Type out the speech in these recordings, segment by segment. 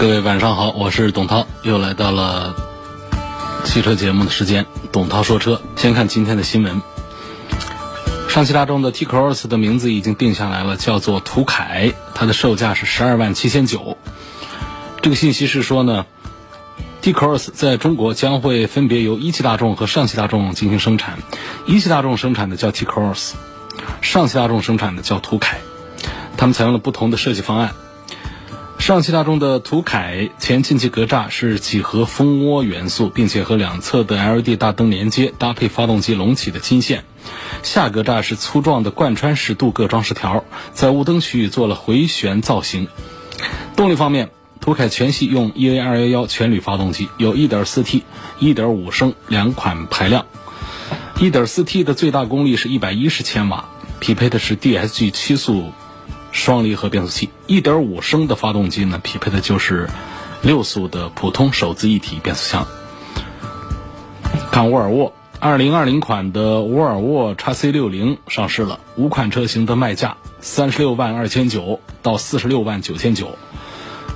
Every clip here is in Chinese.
各位晚上好，我是董涛，又来到了汽车节目的时间。董涛说车，先看今天的新闻。上汽大众的 T-Cross 的名字已经定下来了，叫做途凯，它的售价是十二万七千九。这个信息是说呢，T-Cross 在中国将会分别由一汽大众和上汽大众进行生产，一汽大众生产的叫 T-Cross，上汽大众生产的叫途凯，他们采用了不同的设计方案。上汽大众的途凯前进气格栅是几何蜂窝元素，并且和两侧的 LED 大灯连接，搭配发动机隆起的金线。下格栅是粗壮的贯穿式镀铬装饰条，在雾灯区域做了回旋造型。动力方面，途凯全系用 EA211 全铝发动机，有 1.4T、1.5升两款排量。1.4T 的最大功率是110千瓦，匹配的是 DSG 七速。双离合变速器，1.5升的发动机呢，匹配的就是六速的普通手自一体变速箱。看沃尔沃，2020款的沃尔沃 x C60 上市了，五款车型的卖价三十六万二千九到四十六万九千九。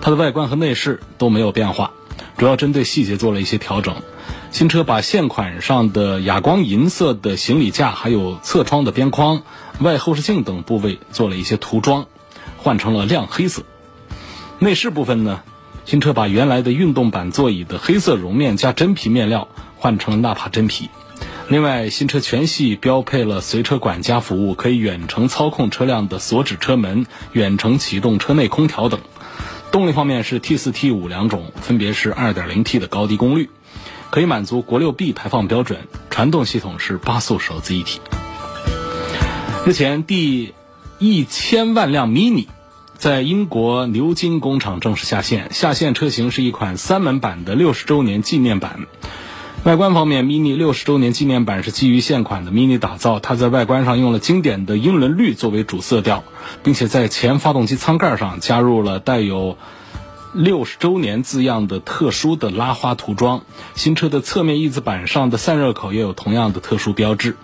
它的外观和内饰都没有变化，主要针对细节做了一些调整。新车把现款上的哑光银色的行李架，还有侧窗的边框。外后视镜等部位做了一些涂装，换成了亮黑色。内饰部分呢，新车把原来的运动版座椅的黑色绒面加真皮面料换成了纳帕真皮。另外，新车全系标配了随车管家服务，可以远程操控车辆的锁止车门、远程启动车内空调等。动力方面是 T 四 T 五两种，分别是 2.0T 的高低功率，可以满足国六 B 排放标准。传动系统是八速手自一体。日前，第一千万辆 Mini 在英国牛津工厂正式下线。下线车型是一款三门版的六十周年纪念版。外观方面，Mini 六十周年纪念版是基于现款的 Mini 打造。它在外观上用了经典的英伦绿作为主色调，并且在前发动机舱盖上加入了带有。六十周年字样的特殊的拉花涂装，新车的侧面翼子板上的散热口也有同样的特殊标志。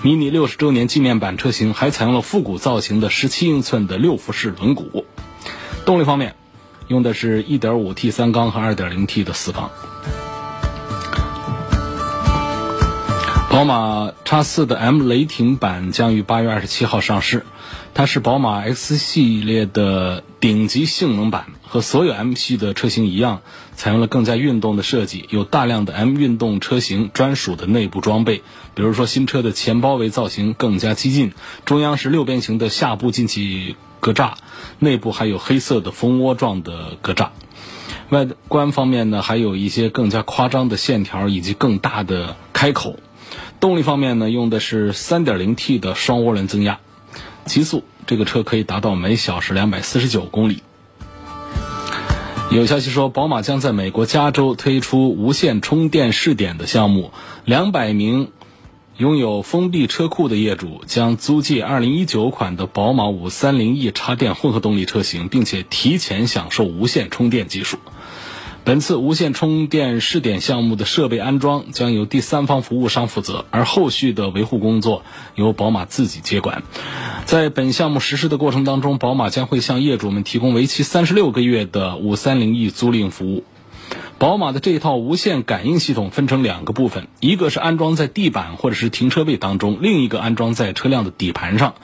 迷你六十周年纪念版车型还采用了复古造型的十七英寸的六辐式轮毂。动力方面，用的是一点五 T 三缸和二点零 T 的四缸。宝马 X 四的 M 雷霆版将于八月二十七号上市，它是宝马 X 系列的顶级性能版。和所有 M 系的车型一样，采用了更加运动的设计，有大量的 M 运动车型专属的内部装备。比如说，新车的前包围造型更加激进，中央是六边形的下部进气格栅，内部还有黑色的蜂窝状的格栅。外观方面呢，还有一些更加夸张的线条以及更大的开口。动力方面呢，用的是 3.0T 的双涡轮增压，极速这个车可以达到每小时249公里。有消息说，宝马将在美国加州推出无线充电试点的项目，两百名拥有封闭车库的业主将租借2019款的宝马 530e 插电混合动力车型，并且提前享受无线充电技术。本次无线充电试点项目的设备安装将由第三方服务商负责，而后续的维护工作由宝马自己接管。在本项目实施的过程当中，宝马将会向业主们提供为期三十六个月的五三零 E 租赁服务。宝马的这套无线感应系统分成两个部分，一个是安装在地板或者是停车位当中，另一个安装在车辆的底盘上。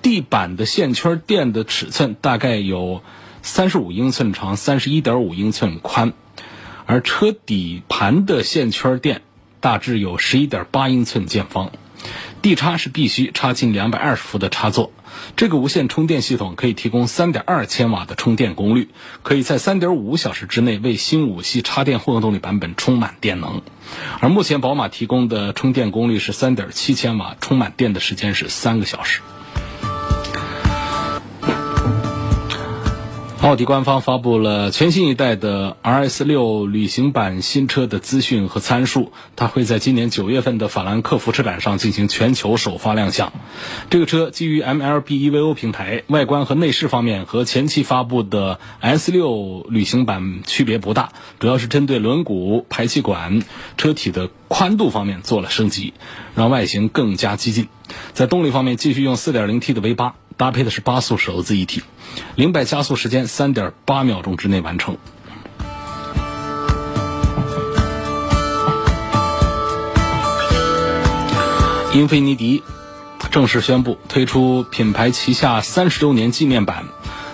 地板的线圈电的尺寸大概有三十五英寸长，三十一点五英寸宽。而车底盘的线圈电大致有十一点八英寸见方，地插是必须插进两百二十伏的插座。这个无线充电系统可以提供三点二千瓦的充电功率，可以在三点五小时之内为新五系插电混合动力版本充满电能。而目前宝马提供的充电功率是三点七千瓦，充满电的时间是三个小时。奥迪官方发布了全新一代的 RS 六旅行版新车的资讯和参数，它会在今年九月份的法兰克福车展上进行全球首发亮相。这个车基于 MLB EVO 平台，外观和内饰方面和前期发布的 S 六旅行版区别不大，主要是针对轮毂、排气管、车体的宽度方面做了升级，让外形更加激进。在动力方面，继续用 4.0T 的 V 八。搭配的是八速手自一体，零百加速时间三点八秒钟之内完成。英菲尼迪正式宣布推出品牌旗下三十周年纪念版，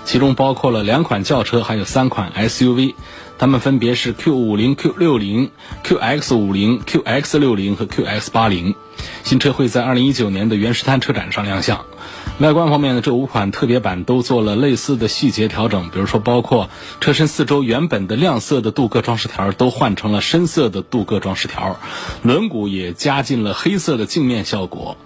其中包括了两款轿车，还有三款 SUV，它们分别是 Q 五零、Q 六零、QX 五零、QX 六零和 QX 八零。新车会在二零一九年的原石滩车展上亮相。外观方面呢，这五款特别版都做了类似的细节调整，比如说包括车身四周原本的亮色的镀铬装饰条都换成了深色的镀铬装饰条，轮毂也加进了黑色的镜面效果。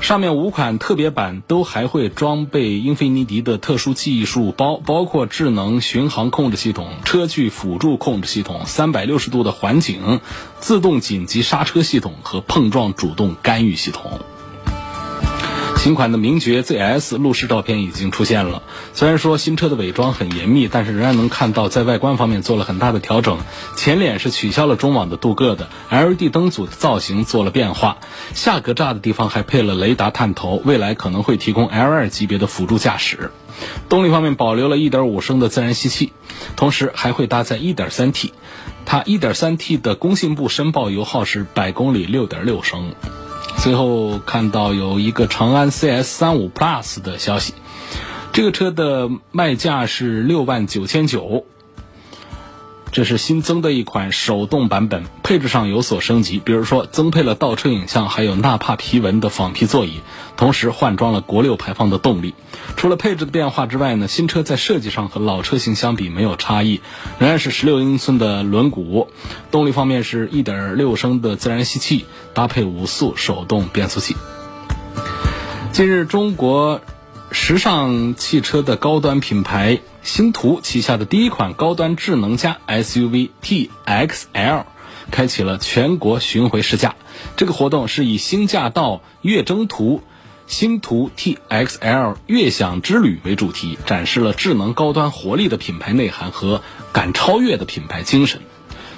上面五款特别版都还会装备英菲尼迪的特殊技术包，包括智能巡航控制系统、车距辅助控制系统、三百六十度的环景、自动紧急刹车系统和碰撞主动干预系统。新款的名爵 ZS 路试照片已经出现了。虽然说新车的伪装很严密，但是仍然能看到在外观方面做了很大的调整。前脸是取消了中网的镀铬的，LED 灯组的造型做了变化，下格栅的地方还配了雷达探头，未来可能会提供 L2 级别的辅助驾驶。动力方面保留了1.5升的自然吸气，同时还会搭载 1.3T，它 1.3T 的工信部申报油耗是百公里6.6升。最后看到有一个长安 CS 三五 Plus 的消息，这个车的卖价是六万九千九。这是新增的一款手动版本，配置上有所升级，比如说增配了倒车影像，还有纳帕皮纹的仿皮座椅，同时换装了国六排放的动力。除了配置的变化之外呢，新车在设计上和老车型相比没有差异，仍然是十六英寸的轮毂。动力方面是一点六升的自然吸气，搭配五速手动变速器。近日，中国时尚汽车的高端品牌。星途旗下的第一款高端智能家 SUV TXL 开启了全国巡回试驾。这个活动是以“星驾到，悦征途，星途 TXL 悦享之旅”为主题，展示了智能高端活力的品牌内涵和敢超越的品牌精神。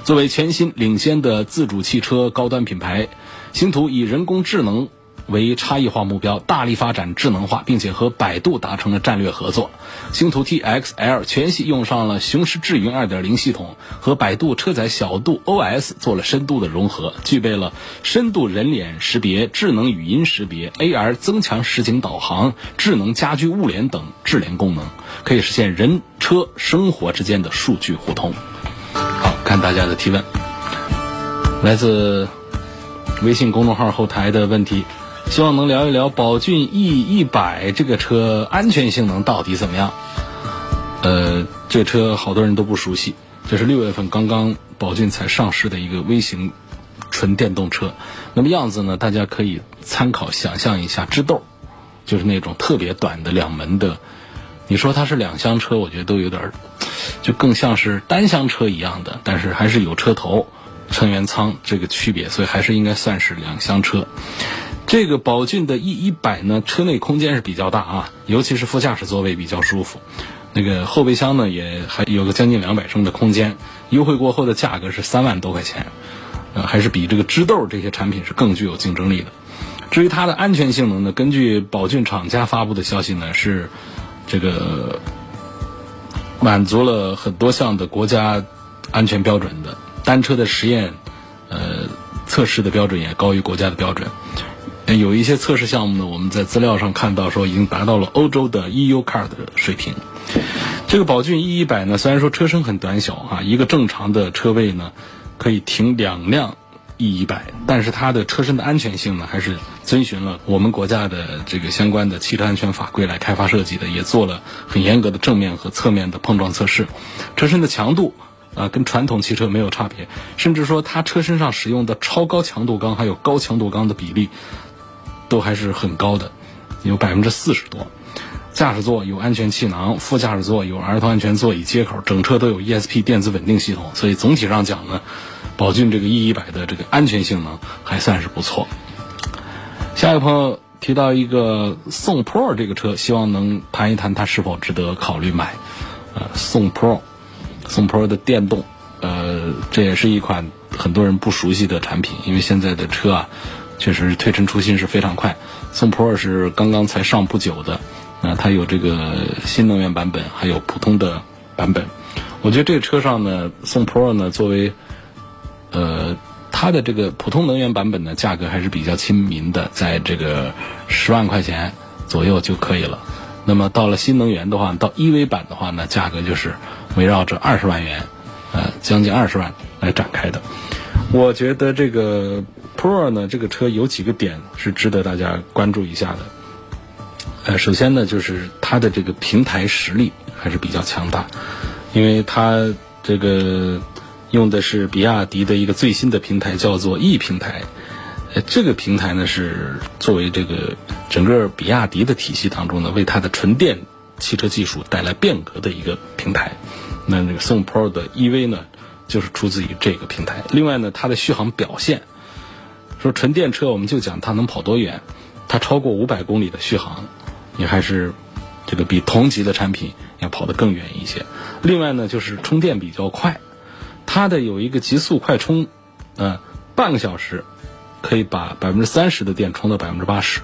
作为全新领先的自主汽车高端品牌，星途以人工智能。为差异化目标，大力发展智能化，并且和百度达成了战略合作。星途 TXL 全系用上了雄狮智云2.0系统，和百度车载小度 OS 做了深度的融合，具备了深度人脸识别、智能语音识别、AR 增强实景导航、智能家居物联等智联功能，可以实现人车生活之间的数据互通。好看大家的提问，来自微信公众号后台的问题。希望能聊一聊宝骏 E 一百这个车安全性能到底怎么样？呃，这车好多人都不熟悉，这是六月份刚刚宝骏才上市的一个微型纯电动车。那么样子呢，大家可以参考想象一下，智豆，就是那种特别短的两门的。你说它是两厢车，我觉得都有点，就更像是单厢车一样的，但是还是有车头、乘员舱这个区别，所以还是应该算是两厢车。这个宝骏的 E 一百呢，车内空间是比较大啊，尤其是副驾驶座位比较舒服，那个后备箱呢也还有个将近两百升的空间，优惠过后的价格是三万多块钱，呃，还是比这个知豆这些产品是更具有竞争力的。至于它的安全性能呢，根据宝骏厂家发布的消息呢，是这个满足了很多项的国家安全标准的，单车的实验呃测试的标准也高于国家的标准。有一些测试项目呢，我们在资料上看到说已经达到了欧洲的 EU Car 的水平。这个宝骏 E 一百呢，虽然说车身很短小啊，一个正常的车位呢可以停两辆 E 一百，但是它的车身的安全性呢，还是遵循了我们国家的这个相关的汽车安全法规来开发设计的，也做了很严格的正面和侧面的碰撞测试。车身的强度啊，跟传统汽车没有差别，甚至说它车身上使用的超高强度钢还有高强度钢的比例。都还是很高的，有百分之四十多。驾驶座有安全气囊，副驾驶座有儿童安全座椅接口，整车都有 ESP 电子稳定系统，所以总体上讲呢，宝骏这个 E 一百的这个安全性能还算是不错。下一个朋友提到一个宋 Pro 这个车，希望能谈一谈它是否值得考虑买。呃，宋 Pro，宋 Pro 的电动，呃，这也是一款很多人不熟悉的产品，因为现在的车啊，确实推陈出新是非常快。宋 Pro 是刚刚才上不久的，啊它有这个新能源版本，还有普通的版本。我觉得这个车上呢，宋 Pro 呢作为，呃，它的这个普通能源版本呢，价格还是比较亲民的，在这个十万块钱左右就可以了。那么到了新能源的话，到 EV 版的话呢，价格就是围绕着二十万元，呃，将近二十万来展开的。我觉得这个 Pro 呢，这个车有几个点是值得大家关注一下的。呃，首先呢，就是它的这个平台实力还是比较强大，因为它这个用的是比亚迪的一个最新的平台，叫做 E 平台。呃，这个平台呢是作为这个整个比亚迪的体系当中呢，为它的纯电汽车技术带来变革的一个平台。那那个宋 Pro 的 EV 呢，就是出自于这个平台。另外呢，它的续航表现，说纯电车我们就讲它能跑多远，它超过五百公里的续航，也还是这个比同级的产品要跑得更远一些。另外呢，就是充电比较快，它的有一个极速快充，呃，半个小时。可以把百分之三十的电充到百分之八十，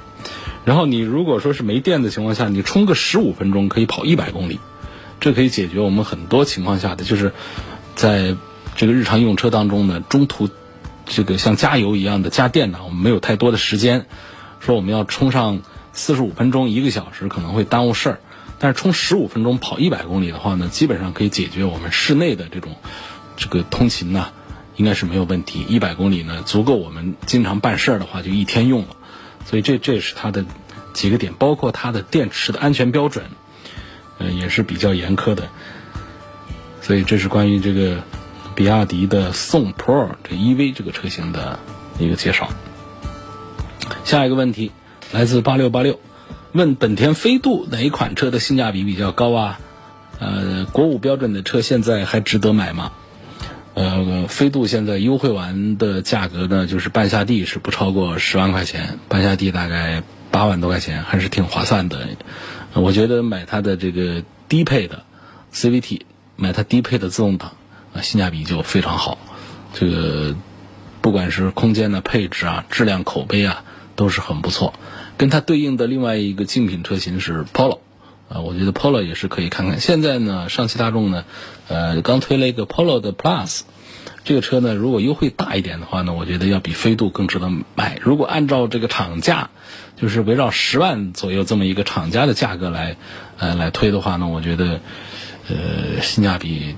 然后你如果说是没电的情况下，你充个十五分钟可以跑一百公里，这可以解决我们很多情况下的，就是在这个日常用车当中呢，中途这个像加油一样的加电呢，我们没有太多的时间，说我们要充上四十五分钟一个小时可能会耽误事儿，但是充十五分钟跑一百公里的话呢，基本上可以解决我们室内的这种这个通勤呢。应该是没有问题，一百公里呢足够我们经常办事儿的话就一天用了，所以这这是它的几个点，包括它的电池的安全标准，呃也是比较严苛的，所以这是关于这个比亚迪的宋 Pro 这 EV 这个车型的一个介绍。下一个问题来自八六八六，问本田飞度哪一款车的性价比比较高啊？呃，国五标准的车现在还值得买吗？呃，飞度现在优惠完的价格呢，就是半下地是不超过十万块钱，半下地大概八万多块钱，还是挺划算的。我觉得买它的这个低配的 CVT，买它低配的自动挡啊，性价比就非常好。这个不管是空间的配置啊、质量口碑啊，都是很不错。跟它对应的另外一个竞品车型是 Polo。啊，我觉得 Polo 也是可以看看。现在呢，上汽大众呢，呃，刚推了一个 Polo 的 Plus，这个车呢，如果优惠大一点的话呢，我觉得要比飞度更值得买。如果按照这个厂价，就是围绕十万左右这么一个厂家的价格来，呃，来推的话呢，我觉得，呃，性价比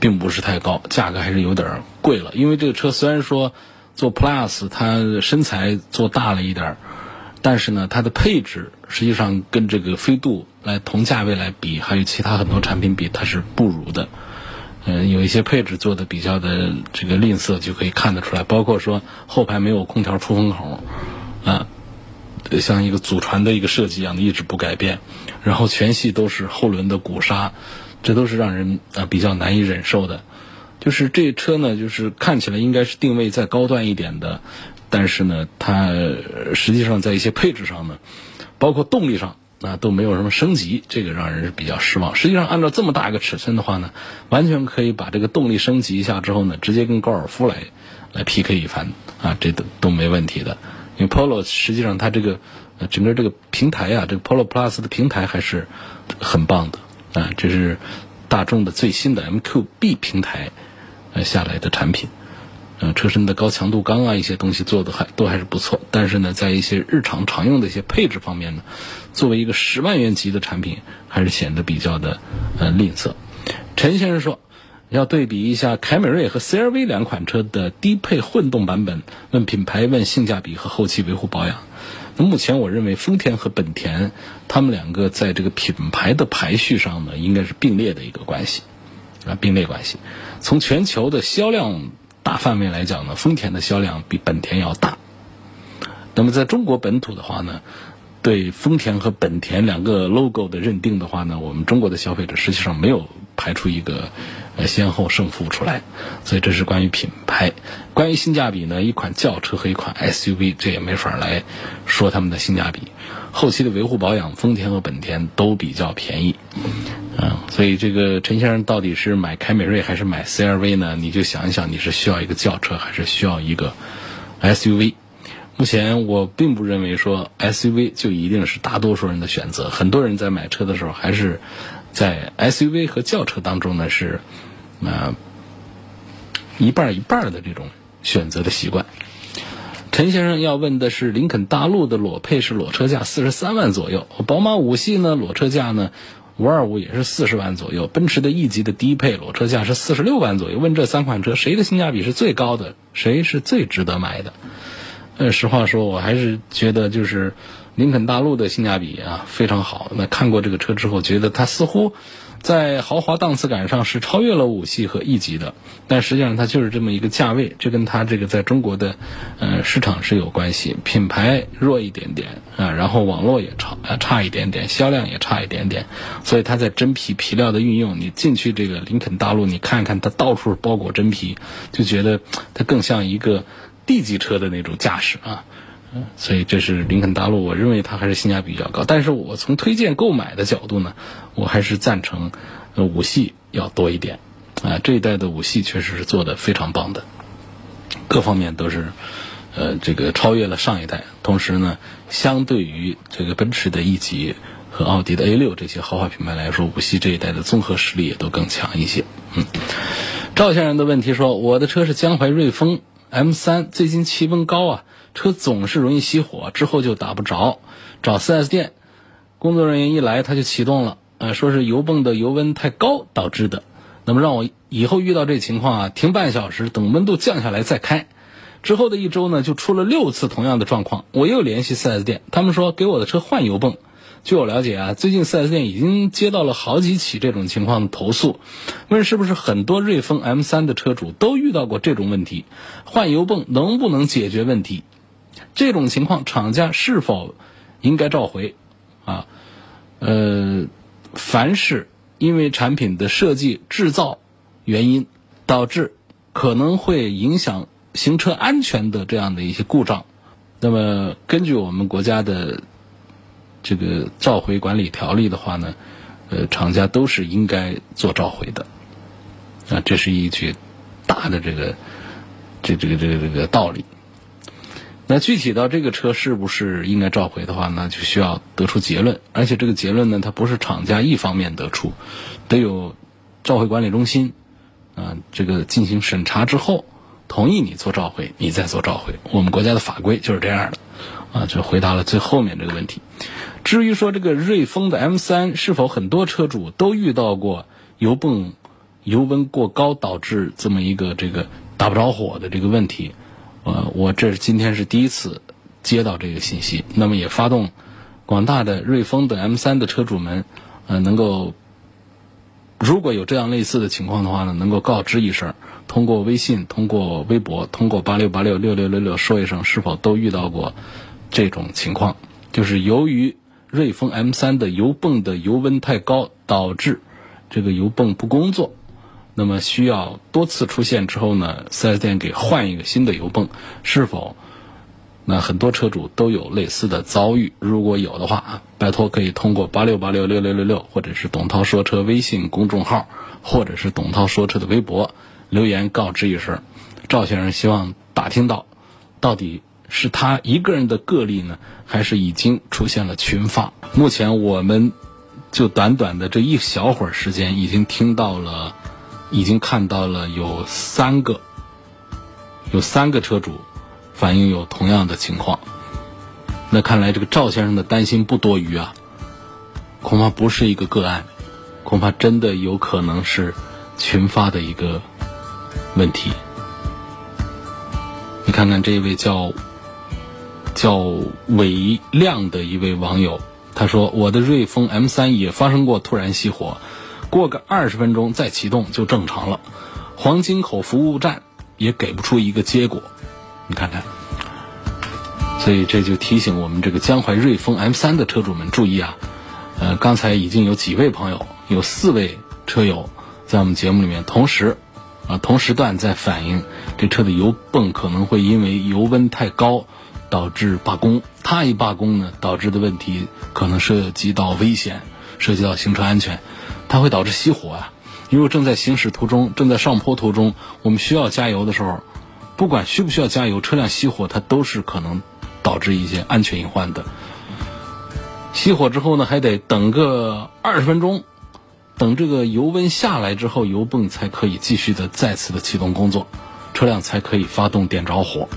并不是太高，价格还是有点贵了。因为这个车虽然说做 Plus，它身材做大了一点。但是呢，它的配置实际上跟这个飞度来同价位来比，还有其他很多产品比，它是不如的。嗯，有一些配置做的比较的这个吝啬，就可以看得出来。包括说后排没有空调出风口，啊，像一个祖传的一个设计一样的一直不改变。然后全系都是后轮的鼓刹，这都是让人啊比较难以忍受的。就是这车呢，就是看起来应该是定位再高端一点的。但是呢，它实际上在一些配置上呢，包括动力上啊，都没有什么升级，这个让人是比较失望。实际上，按照这么大一个尺寸的话呢，完全可以把这个动力升级一下之后呢，直接跟高尔夫来来 PK 一番啊，这都都没问题的。因为 Polo 实际上它这个整个这个平台啊，这个 Polo Plus 的平台还是很棒的啊，这是大众的最新的 MQB 平台呃下来的产品。嗯，车身的高强度钢啊，一些东西做的还都还是不错，但是呢，在一些日常常用的一些配置方面呢，作为一个十万元级的产品，还是显得比较的呃吝啬。陈先生说，要对比一下凯美瑞和 CRV 两款车的低配混动版本，问品牌，问性价比和后期维护保养。目前我认为丰田和本田，他们两个在这个品牌的排序上呢，应该是并列的一个关系啊，并列关系。从全球的销量。大范围来讲呢，丰田的销量比本田要大。那么在中国本土的话呢，对丰田和本田两个 logo 的认定的话呢，我们中国的消费者实际上没有排出一个先后胜负出来，所以这是关于品牌。关于性价比呢，一款轿车和一款 SUV，这也没法来说他们的性价比。后期的维护保养，丰田和本田都比较便宜，嗯，所以这个陈先生到底是买凯美瑞还是买 CRV 呢？你就想一想，你是需要一个轿车还是需要一个 SUV？目前我并不认为说 SUV 就一定是大多数人的选择，很多人在买车的时候还是在 SUV 和轿车当中呢是啊一半一半的这种选择的习惯。陈先生要问的是，林肯大陆的裸配是裸车价四十三万左右，宝马五系呢裸车价呢五二五也是四十万左右，奔驰的 E 级的低配裸车价是四十六万左右。问这三款车谁的性价比是最高的，谁是最值得买的？呃，实话说，我还是觉得就是林肯大陆的性价比啊非常好。那看过这个车之后，觉得它似乎在豪华档次感上是超越了五系和 E 级的，但实际上它就是这么一个价位，这跟它这个在中国的呃市场是有关系。品牌弱一点点啊，然后网络也差啊差一点点，销量也差一点点，所以它在真皮皮料的运用，你进去这个林肯大陆，你看看它到处包裹真皮，就觉得它更像一个。D 级车的那种驾驶啊，所以这是林肯大陆，我认为它还是性价比比较高。但是我从推荐购买的角度呢，我还是赞成五系要多一点啊。这一代的五系确实是做的非常棒的，各方面都是呃这个超越了上一代。同时呢，相对于这个奔驰的 E 级和奥迪的 A 六这些豪华品牌来说，五系这一代的综合实力也都更强一些。嗯，赵先生的问题说，我的车是江淮瑞风。M 三最近气温高啊，车总是容易熄火，之后就打不着。找 4S 店，工作人员一来，他就启动了。呃，说是油泵的油温太高导致的。那么让我以后遇到这情况啊，停半小时，等温度降下来再开。之后的一周呢，就出了六次同样的状况。我又联系 4S 店，他们说给我的车换油泵。据我了解啊，最近 4S 店已经接到了好几起这种情况的投诉，问是不是很多瑞风 M3 的车主都遇到过这种问题？换油泵能不能解决问题？这种情况厂家是否应该召回？啊，呃，凡是因为产品的设计制造原因导致可能会影响行车安全的这样的一些故障，那么根据我们国家的。这个召回管理条例的话呢，呃，厂家都是应该做召回的，啊，这是一句大的这个这这个这个这个道理。那具体到这个车是不是应该召回的话呢，就需要得出结论，而且这个结论呢，它不是厂家一方面得出，得有召回管理中心啊，这个进行审查之后同意你做召回，你再做召回。我们国家的法规就是这样的，啊，就回答了最后面这个问题。至于说这个瑞风的 M 三是否很多车主都遇到过油泵油温过高导致这么一个这个打不着火的这个问题，呃，我这是今天是第一次接到这个信息，那么也发动广大的瑞风的 M 三的车主们，呃，能够如果有这样类似的情况的话呢，能够告知一声，通过微信、通过微博、通过八六八六六六六六说一声，是否都遇到过这种情况，就是由于。瑞风 M 三的油泵的油温太高，导致这个油泵不工作，那么需要多次出现之后呢，4S 店给换一个新的油泵，是否？那很多车主都有类似的遭遇，如果有的话，拜托可以通过八六八六六六六六，或者是董涛说车微信公众号，或者是董涛说车的微博留言告知一声。赵先生希望打听到，到底。是他一个人的个例呢，还是已经出现了群发？目前我们就短短的这一小会儿时间，已经听到了，已经看到了有三个，有三个车主反映有同样的情况。那看来这个赵先生的担心不多余啊，恐怕不是一个个案，恐怕真的有可能是群发的一个问题。你看看这位叫。叫伟亮的一位网友，他说：“我的瑞风 M 三也发生过突然熄火，过个二十分钟再启动就正常了。黄金口服务站也给不出一个结果。你看看，所以这就提醒我们这个江淮瑞风 M 三的车主们注意啊！呃，刚才已经有几位朋友，有四位车友在我们节目里面同时啊同时段在反映这车的油泵可能会因为油温太高导致罢工。它一罢工呢，导致的问题可能涉及到危险，涉及到行车安全，它会导致熄火啊！如果正在行驶途中，正在上坡途中，我们需要加油的时候，不管需不需要加油，车辆熄火，它都是可能导致一些安全隐患的。熄火之后呢，还得等个二十分钟，等这个油温下来之后，油泵才可以继续的再次的启动工作，车辆才可以发动点着火。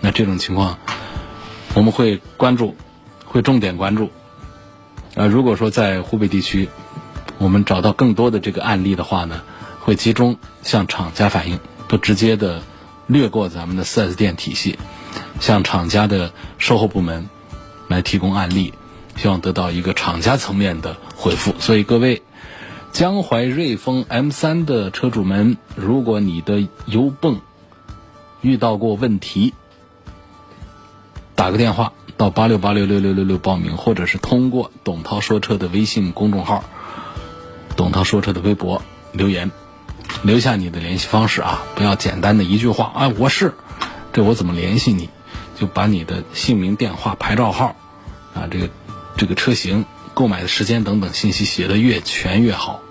那这种情况，我们会关注，会重点关注。啊，如果说在湖北地区，我们找到更多的这个案例的话呢，会集中向厂家反映，不直接的略过咱们的 4S 店体系，向厂家的售后部门来提供案例，希望得到一个厂家层面的回复。所以各位，江淮瑞风 M3 的车主们，如果你的油泵遇到过问题，打个电话到八六八六六六六六报名，或者是通过董涛说车的微信公众号。董涛说车的微博留言，留下你的联系方式啊！不要简单的一句话，哎，我是，这我怎么联系你？就把你的姓名、电话、牌照号，啊，这个这个车型、购买的时间等等信息写的越全越好。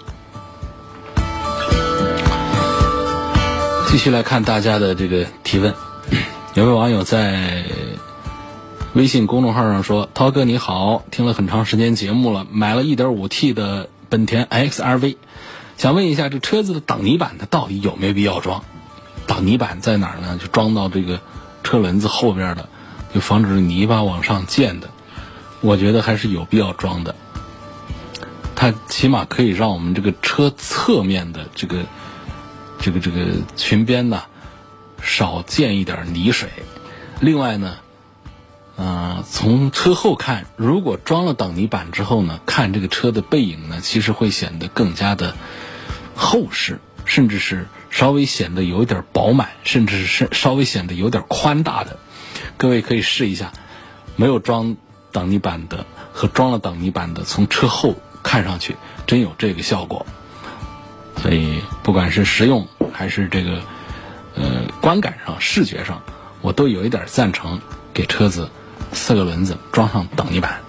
继续来看大家的这个提问，有位网友在微信公众号上说：“涛哥你好，听了很长时间节目了，买了一点五 T 的。”本田 XRV，想问一下，这车子的挡泥板它到底有没有必要装？挡泥板在哪儿呢？就装到这个车轮子后边的，就防止泥巴往上溅的。我觉得还是有必要装的。它起码可以让我们这个车侧面的这个这个这个裙边呢少溅一点泥水。另外呢。嗯，从车后看，如果装了挡泥板之后呢，看这个车的背影呢，其实会显得更加的厚实，甚至是稍微显得有点饱满，甚至是稍微显得有点宽大的。各位可以试一下，没有装挡泥板的和装了挡泥板的，从车后看上去真有这个效果。所以，不管是实用还是这个呃观感上、视觉上，我都有一点赞成给车子。四个轮子装上挡泥板。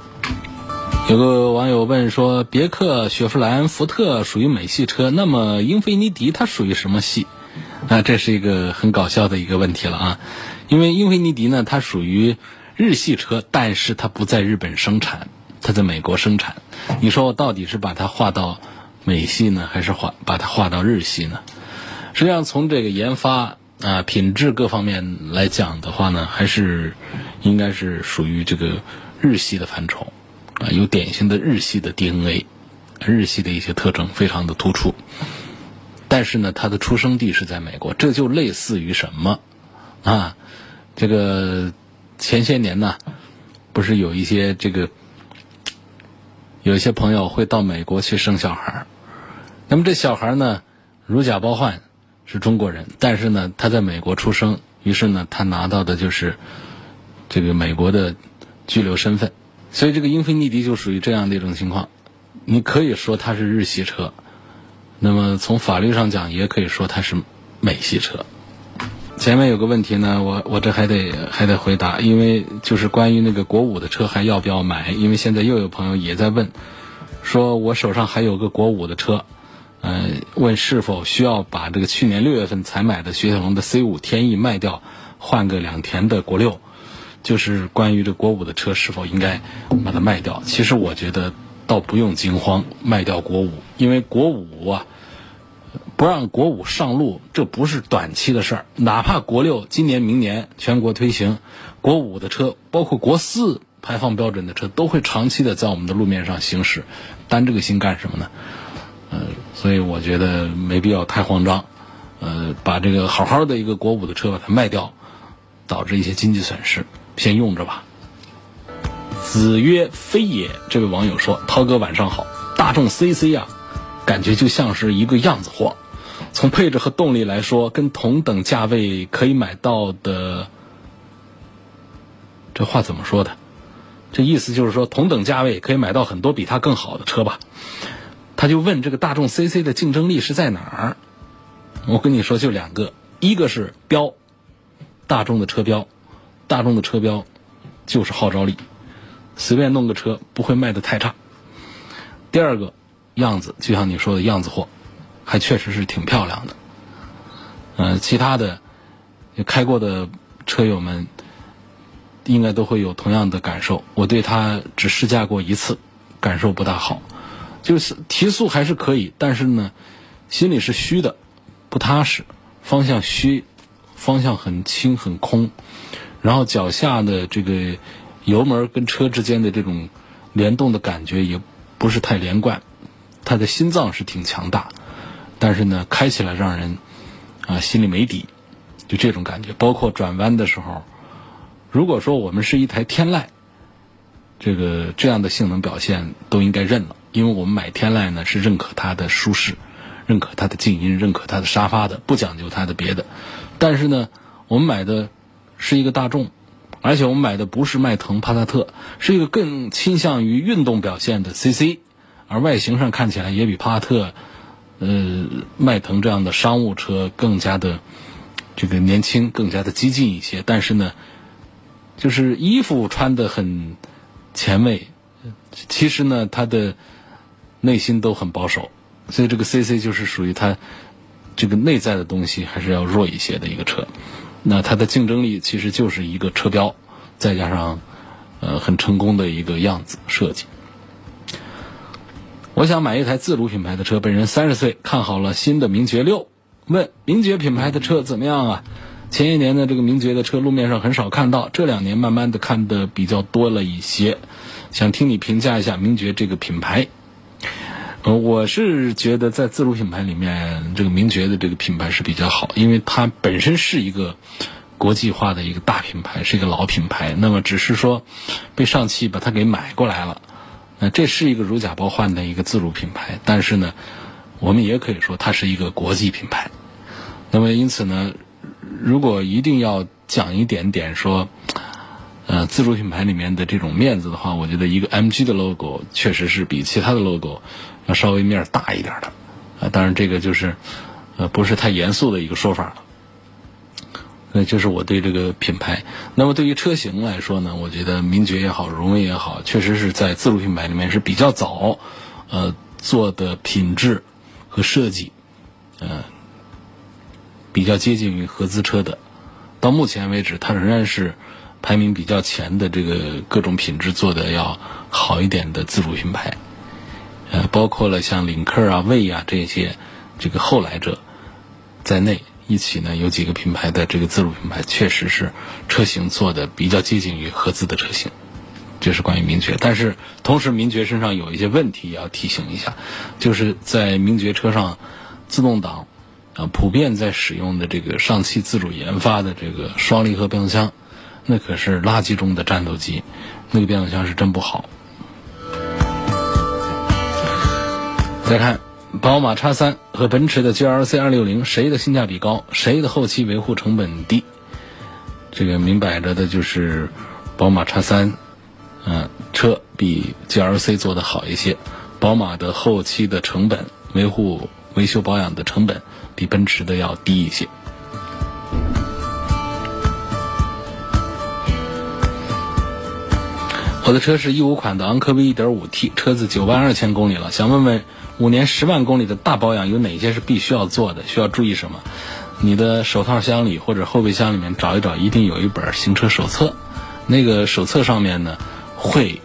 有个网友问说：“别克、雪佛兰、福特属于美系车，那么英菲尼迪它属于什么系？”啊，这是一个很搞笑的一个问题了啊！因为英菲尼迪呢，它属于日系车，但是它不在日本生产，它在美国生产。你说我到底是把它划到美系呢，还是划把它划到日系呢？实际上，从这个研发。啊，品质各方面来讲的话呢，还是应该是属于这个日系的范畴，啊，有典型的日系的 DNA，日系的一些特征非常的突出。但是呢，它的出生地是在美国，这就类似于什么？啊，这个前些年呢，不是有一些这个有一些朋友会到美国去生小孩那么这小孩呢，如假包换。是中国人，但是呢，他在美国出生，于是呢，他拿到的就是这个美国的居留身份，所以这个英菲尼迪就属于这样的一种情况。你可以说它是日系车，那么从法律上讲，也可以说它是美系车。前面有个问题呢，我我这还得还得回答，因为就是关于那个国五的车还要不要买？因为现在又有朋友也在问，说我手上还有个国五的车。呃，问是否需要把这个去年六月份才买的雪铁龙的 C 五天翼卖掉，换个两田的国六，就是关于这国五的车是否应该把它卖掉？其实我觉得倒不用惊慌卖掉国五，因为国五啊，不让国五上路，这不是短期的事儿。哪怕国六今年明年全国推行，国五的车，包括国四排放标准的车，都会长期的在我们的路面上行驶，担这个心干什么呢？呃，所以我觉得没必要太慌张，呃，把这个好好的一个国五的车把它卖掉，导致一些经济损失，先用着吧。子曰非也，这位网友说：“涛哥晚上好，大众 CC 啊，感觉就像是一个样子货，从配置和动力来说，跟同等价位可以买到的这话怎么说的？这意思就是说，同等价位可以买到很多比它更好的车吧？他就问这个大众 CC 的竞争力是在哪儿？我跟你说，就两个，一个是标，大众的车标，大众的车标就是号召力，随便弄个车不会卖的太差。第二个样子，就像你说的样子货，还确实是挺漂亮的。嗯，其他的开过的车友们。应该都会有同样的感受。我对它只试驾过一次，感受不大好。就是提速还是可以，但是呢，心里是虚的，不踏实，方向虚，方向很轻很空，然后脚下的这个油门跟车之间的这种联动的感觉也不是太连贯。他的心脏是挺强大，但是呢，开起来让人啊心里没底，就这种感觉。包括转弯的时候。如果说我们是一台天籁，这个这样的性能表现都应该认了，因为我们买天籁呢是认可它的舒适，认可它的静音，认可它的沙发的，不讲究它的别的。但是呢，我们买的是一个大众，而且我们买的不是迈腾、帕萨特，是一个更倾向于运动表现的 CC，而外形上看起来也比帕萨特、呃迈腾这样的商务车更加的这个年轻，更加的激进一些。但是呢。就是衣服穿的很前卫，其实呢，它的内心都很保守，所以这个 CC 就是属于它这个内在的东西还是要弱一些的一个车。那它的竞争力其实就是一个车标，再加上呃很成功的一个样子设计。我想买一台自主品牌的车，本人三十岁，看好了新的名爵六，问名爵品牌的车怎么样啊？前些年呢，这个名爵的车路面上很少看到，这两年慢慢的看的比较多了一些。想听你评价一下名爵这个品牌。呃，我是觉得在自主品牌里面，这个名爵的这个品牌是比较好，因为它本身是一个国际化的一个大品牌，是一个老品牌。那么只是说被上汽把它给买过来了，那这是一个如假包换的一个自主品牌。但是呢，我们也可以说它是一个国际品牌。那么因此呢。如果一定要讲一点点说，呃，自主品牌里面的这种面子的话，我觉得一个 MG 的 logo 确实是比其他的 logo 要稍微面大一点的，啊，当然这个就是呃不是太严肃的一个说法了。那就是我对这个品牌。那么对于车型来说呢，我觉得名爵也好，荣威也好，确实是在自主品牌里面是比较早，呃，做的品质和设计，嗯。比较接近于合资车的，到目前为止，它仍然是排名比较前的这个各种品质做的要好一点的自主品牌，呃，包括了像领克啊、魏啊这些这个后来者在内，一起呢有几个品牌的这个自主品牌确实是车型做的比较接近于合资的车型，这是关于名爵。但是同时，名爵身上有一些问题要提醒一下，就是在名爵车上自动挡。啊，普遍在使用的这个上汽自主研发的这个双离合变速箱，那可是垃圾中的战斗机，那个变速箱是真不好。再看，宝马叉三和奔驰的 GLC 二六零，谁的性价比高？谁的后期维护成本低？这个明摆着的就是宝马叉三，嗯，车比 GLC 做的好一些，宝马的后期的成本维护。维修保养的成本比奔驰的要低一些。我的车是一五款的昂科威 1.5T，车子九万二千公里了，想问问五年十万公里的大保养有哪些是必须要做的？需要注意什么？你的手套箱里或者后备箱里面找一找，一定有一本行车手册。那个手册上面呢，会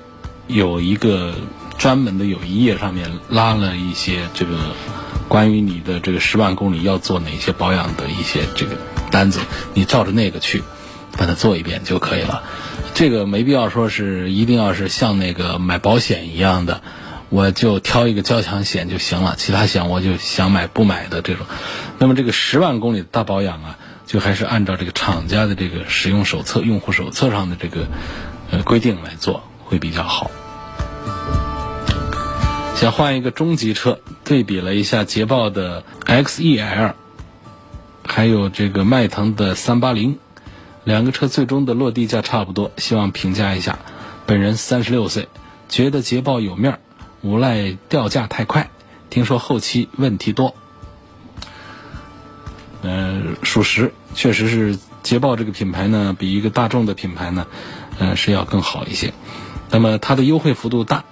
有一个专门的有一页上面拉了一些这个。关于你的这个十万公里要做哪些保养的一些这个单子，你照着那个去把它做一遍就可以了。这个没必要说是一定要是像那个买保险一样的，我就挑一个交强险就行了，其他险我就想买不买的这种。那么这个十万公里大保养啊，就还是按照这个厂家的这个使用手册、用户手册上的这个呃规定来做会比较好。想换一个中级车，对比了一下捷豹的 XEL，还有这个迈腾的380，两个车最终的落地价差不多，希望评价一下。本人三十六岁，觉得捷豹有面儿，无赖掉价太快，听说后期问题多。嗯，属实，确实是捷豹这个品牌呢，比一个大众的品牌呢，呃，是要更好一些。那么它的优惠幅度大，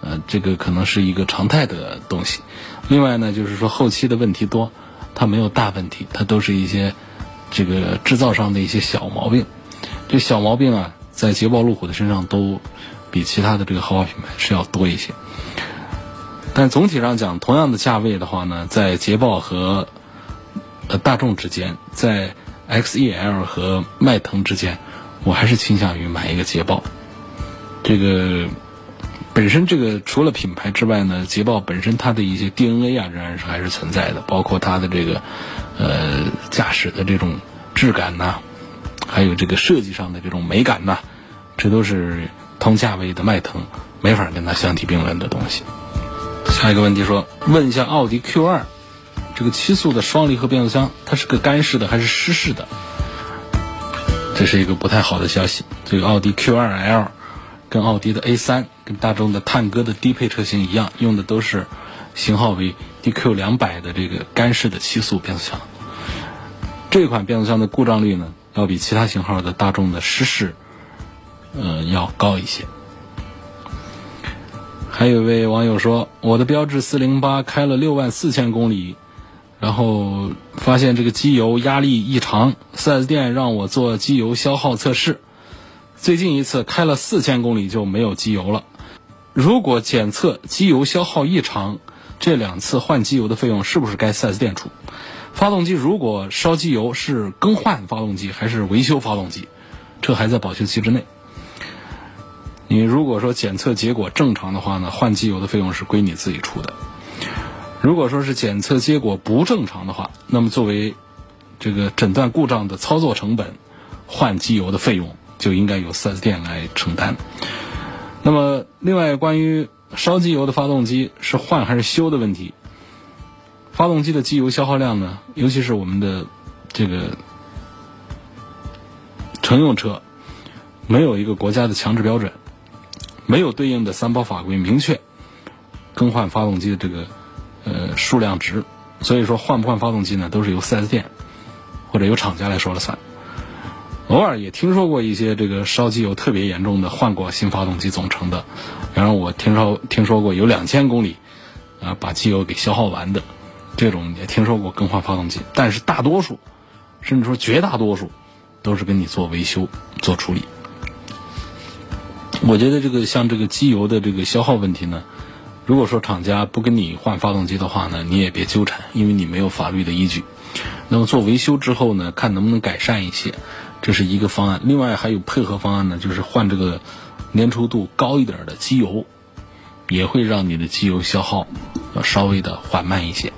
呃，这个可能是一个常态的东西。另外呢，就是说后期的问题多，它没有大问题，它都是一些这个制造上的一些小毛病。这小毛病啊，在捷豹路虎的身上都比其他的这个豪华品牌是要多一些。但总体上讲，同样的价位的话呢，在捷豹和呃，大众之间，在 XEL 和迈腾之间，我还是倾向于买一个捷豹。这个本身这个除了品牌之外呢，捷豹本身它的一些 DNA 啊，仍然是还是存在的，包括它的这个呃驾驶的这种质感呐，还有这个设计上的这种美感呐，这都是同价位的迈腾没法跟它相提并论的东西。下一个问题说，问一下奥迪 Q 二。这个七速的双离合变速箱，它是个干式的还是湿式的？这是一个不太好的消息。这个奥迪 Q2L 跟奥迪的 A3、跟大众的探歌的低配车型一样，用的都是型号为 DQ 两百的这个干式的七速变速箱。这款变速箱的故障率呢，要比其他型号的大众的湿式，呃，要高一些。还有一位网友说，我的标致408开了六万四千公里。然后发现这个机油压力异常，4S 店让我做机油消耗测试。最近一次开了四千公里就没有机油了。如果检测机油消耗异常，这两次换机油的费用是不是该 4S 店出？发动机如果烧机油是更换发动机还是维修发动机？这还在保修期之内。你如果说检测结果正常的话呢，换机油的费用是归你自己出的。如果说是检测结果不正常的话，那么作为这个诊断故障的操作成本，换机油的费用就应该由 4S 店来承担。那么，另外关于烧机油的发动机是换还是修的问题，发动机的机油消耗量呢，尤其是我们的这个乘用车，没有一个国家的强制标准，没有对应的三包法规明确更换发动机的这个。呃，数量值，所以说换不换发动机呢，都是由 4S 店或者由厂家来说了算。偶尔也听说过一些这个烧机油特别严重的换过新发动机总成的，然后我听说听说过有两千公里啊把机油给消耗完的，这种也听说过更换发动机，但是大多数甚至说绝大多数都是跟你做维修做处理。我觉得这个像这个机油的这个消耗问题呢。如果说厂家不跟你换发动机的话呢，你也别纠缠，因为你没有法律的依据。那么做维修之后呢，看能不能改善一些，这是一个方案。另外还有配合方案呢，就是换这个粘稠度高一点的机油，也会让你的机油消耗要稍微的缓慢一些。